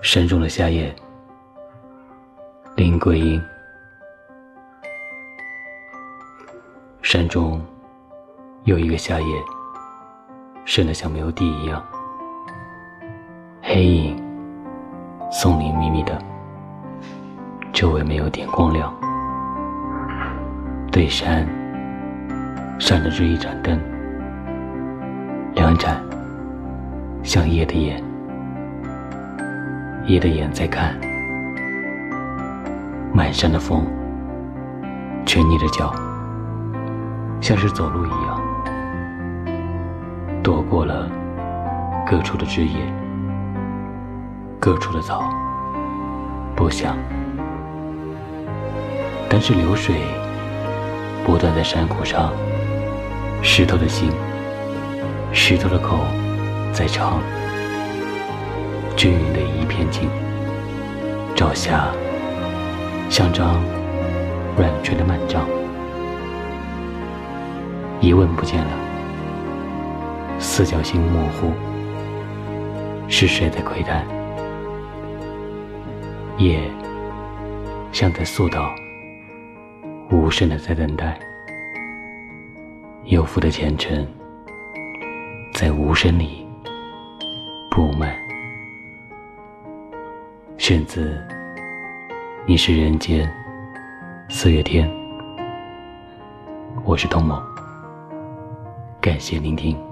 山中的夏夜，林桂英。山中有一个夏夜，深得像没有底一样，黑影，松林密密的，周围没有点光亮，对山闪着这一盏灯，两盏，像夜的眼。夜的眼在看，满山的风，却逆着脚，像是走路一样，躲过了各处的枝叶，各处的草，不想。但是流水不断在山谷上，石头的心，石头的口，在唱。均匀的一片静，朝霞像张软垂的幔帐，疑问不见了，四角形模糊，是谁在窥探？夜像在诉道，无声的在等待，有福的前程在无声里布满。选自《你是人间四月天》，我是童某，感谢聆听。